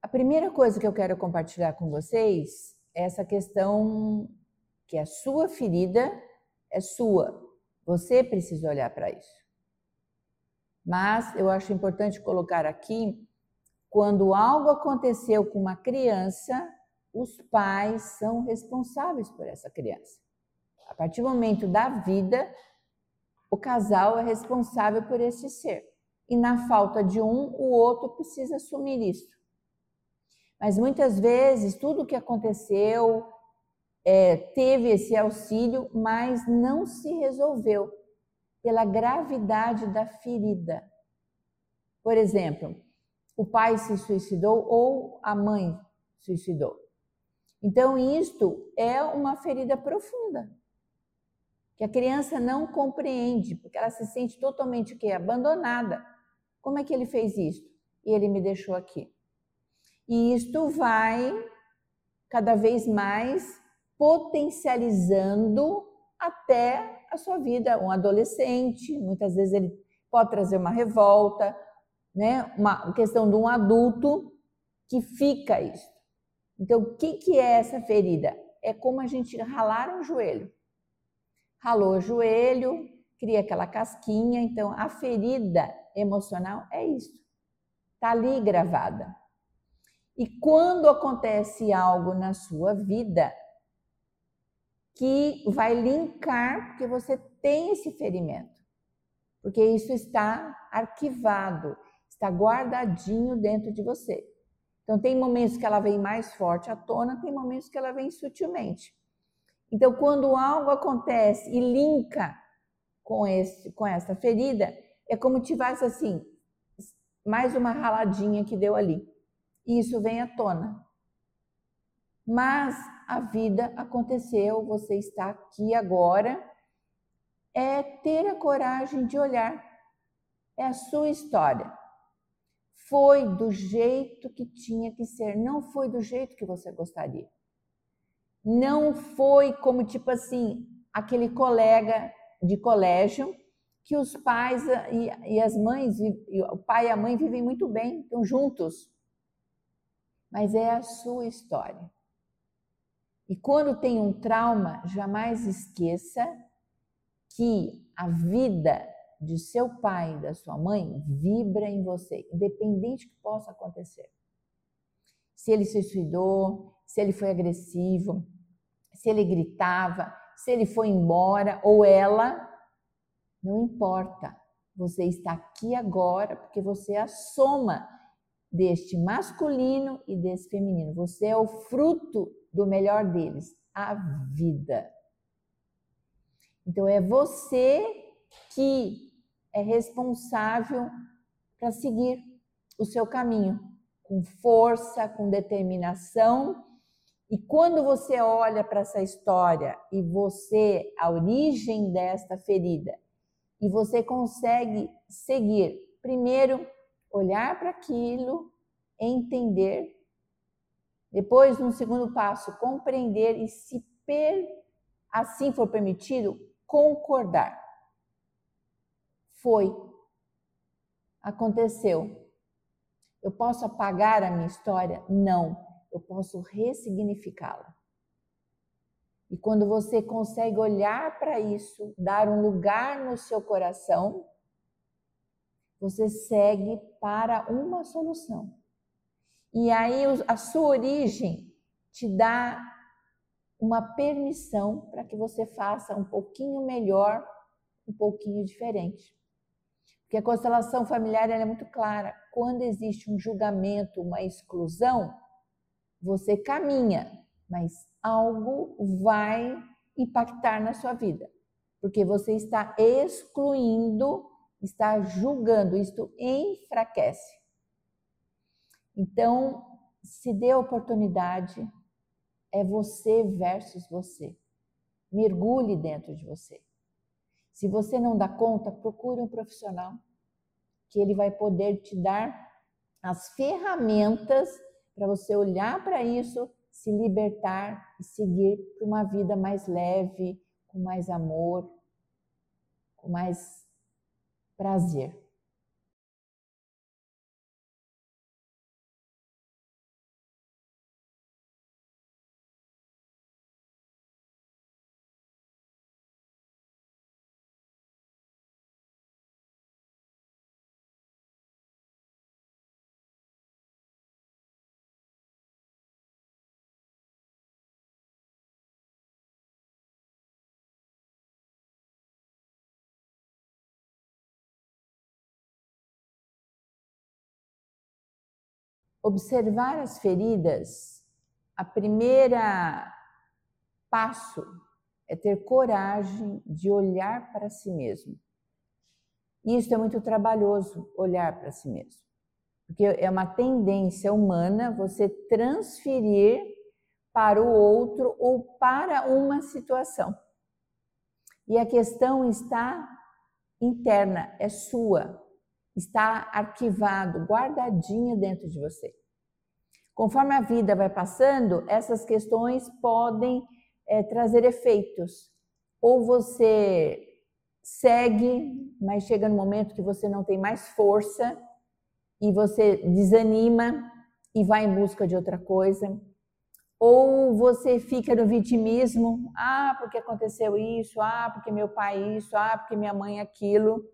A primeira coisa que eu quero compartilhar com vocês é essa questão que a sua ferida é sua. Você precisa olhar para isso. Mas eu acho importante colocar aqui quando algo aconteceu com uma criança, os pais são responsáveis por essa criança. A partir do momento da vida, o casal é responsável por esse ser. E na falta de um, o outro precisa assumir isso. Mas muitas vezes, tudo o que aconteceu é, teve esse auxílio, mas não se resolveu pela gravidade da ferida. Por exemplo, o pai se suicidou ou a mãe suicidou. Então, isto é uma ferida profunda, que a criança não compreende, porque ela se sente totalmente que abandonada. Como é que ele fez isso? E ele me deixou aqui. E isto vai cada vez mais potencializando até a sua vida. Um adolescente, muitas vezes ele pode trazer uma revolta, né? Uma questão de um adulto que fica isso. Então, o que, que é essa ferida? É como a gente ralar um joelho. Ralou o joelho, cria aquela casquinha. Então, a ferida emocional é isso. Está ali gravada. E quando acontece algo na sua vida que vai linkar, porque você tem esse ferimento, porque isso está arquivado, está guardadinho dentro de você. Então, tem momentos que ela vem mais forte à tona, tem momentos que ela vem sutilmente. Então, quando algo acontece e linka com, esse, com essa ferida, é como tivesse assim, mais uma raladinha que deu ali. E isso vem à tona. Mas a vida aconteceu, você está aqui agora. É ter a coragem de olhar. É a sua história foi do jeito que tinha que ser, não foi do jeito que você gostaria. Não foi como tipo assim, aquele colega de colégio que os pais e, as mães, o pai e a mãe vivem muito bem, estão juntos. Mas é a sua história. E quando tem um trauma, jamais esqueça que a vida de seu pai e da sua mãe vibra em você, independente do que possa acontecer. Se ele se suicidou, se ele foi agressivo, se ele gritava, se ele foi embora ou ela, não importa. Você está aqui agora porque você é a soma deste masculino e desse feminino. Você é o fruto do melhor deles, a vida. Então é você que é responsável para seguir o seu caminho com força, com determinação. E quando você olha para essa história e você, a origem desta ferida, e você consegue seguir, primeiro, olhar para aquilo, entender, depois, num segundo passo, compreender e, se per, assim for permitido, concordar. Foi. Aconteceu. Eu posso apagar a minha história? Não. Eu posso ressignificá-la. E quando você consegue olhar para isso, dar um lugar no seu coração, você segue para uma solução. E aí a sua origem te dá uma permissão para que você faça um pouquinho melhor, um pouquinho diferente. Porque a constelação familiar é muito clara. Quando existe um julgamento, uma exclusão, você caminha, mas algo vai impactar na sua vida. Porque você está excluindo, está julgando, isto enfraquece. Então, se dê a oportunidade, é você versus você. Mergulhe dentro de você. Se você não dá conta, procure um profissional que ele vai poder te dar as ferramentas para você olhar para isso, se libertar e seguir para uma vida mais leve, com mais amor, com mais prazer. Observar as feridas, a primeira passo é ter coragem de olhar para si mesmo. Isso é muito trabalhoso, olhar para si mesmo. Porque é uma tendência humana você transferir para o outro ou para uma situação. E a questão está interna, é sua, está arquivado, guardadinha dentro de você. Conforme a vida vai passando, essas questões podem é, trazer efeitos. Ou você segue, mas chega no momento que você não tem mais força e você desanima e vai em busca de outra coisa. Ou você fica no vitimismo, ah, porque aconteceu isso, ah, porque meu pai isso, ah, porque minha mãe aquilo.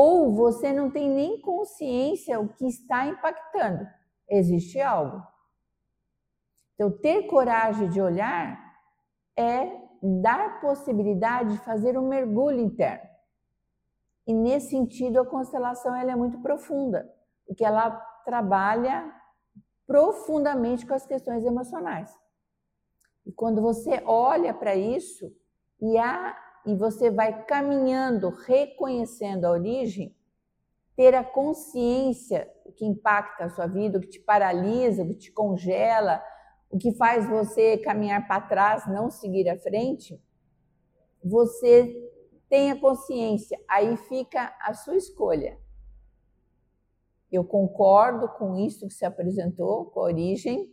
Ou você não tem nem consciência o que está impactando. Existe algo. Então, ter coragem de olhar é dar possibilidade de fazer um mergulho interno. E nesse sentido, a constelação ela é muito profunda, porque ela trabalha profundamente com as questões emocionais. E quando você olha para isso e, a, e você vai caminhando, reconhecendo a origem, ter a consciência o que impacta a sua vida, o que te paralisa, o que te congela, o que faz você caminhar para trás, não seguir à frente, você tenha consciência, aí fica a sua escolha. Eu concordo com isso que se apresentou, com a origem,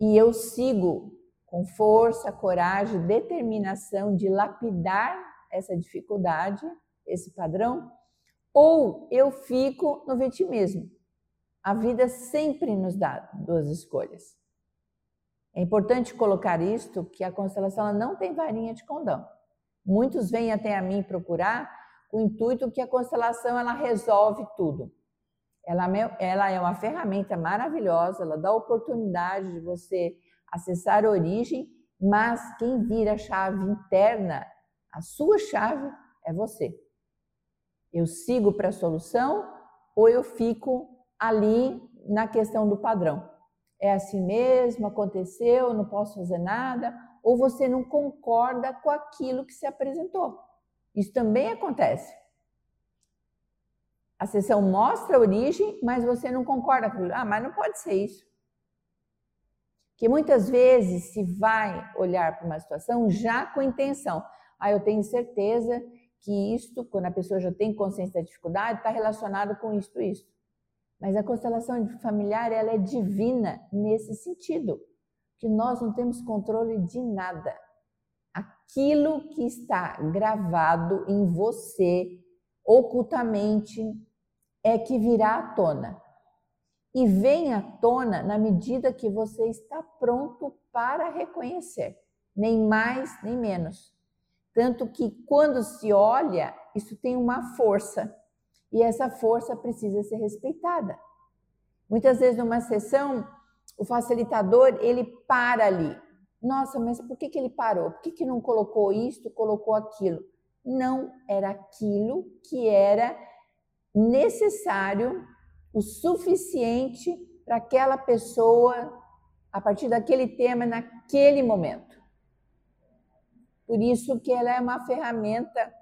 e eu sigo com força, coragem, determinação de lapidar essa dificuldade, esse padrão, ou eu fico no vitimismo. A vida sempre nos dá duas escolhas. É importante colocar isto, que a constelação não tem varinha de condão. Muitos vêm até a mim procurar com o intuito que a constelação ela resolve tudo. Ela, ela é uma ferramenta maravilhosa, ela dá oportunidade de você acessar a origem, mas quem vira a chave interna, a sua chave, é você. Eu sigo para a solução ou eu fico ali na questão do padrão. É assim mesmo, aconteceu, não posso fazer nada, ou você não concorda com aquilo que se apresentou. Isso também acontece. A sessão mostra a origem, mas você não concorda com aquilo. Ah, mas não pode ser isso. Que muitas vezes se vai olhar para uma situação já com intenção. Ah, eu tenho certeza que isto, quando a pessoa já tem consciência da dificuldade, está relacionado com isto, isto. Mas a constelação familiar, ela é divina nesse sentido que nós não temos controle de nada. Aquilo que está gravado em você ocultamente é que virá à tona. E vem à tona na medida que você está pronto para reconhecer, nem mais nem menos. Tanto que quando se olha, isso tem uma força, e essa força precisa ser respeitada. Muitas vezes numa sessão, o facilitador, ele para ali. Nossa, mas por que, que ele parou? Por que, que não colocou isto, colocou aquilo? Não era aquilo que era necessário, o suficiente para aquela pessoa, a partir daquele tema, naquele momento. Por isso que ela é uma ferramenta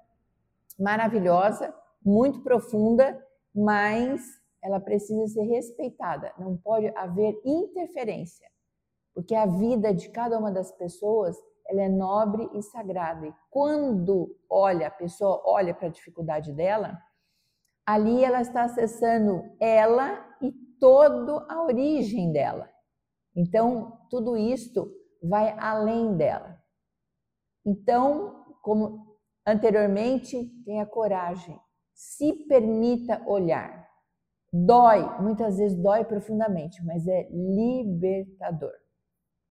maravilhosa, muito profunda, mas ela precisa ser respeitada, não pode haver interferência, porque a vida de cada uma das pessoas ela é nobre e sagrada. E quando olha a pessoa olha para a dificuldade dela, ali ela está acessando ela e toda a origem dela. Então, tudo isto vai além dela. Então, como anteriormente, tenha coragem, se permita olhar. Dói, muitas vezes dói profundamente, mas é libertador.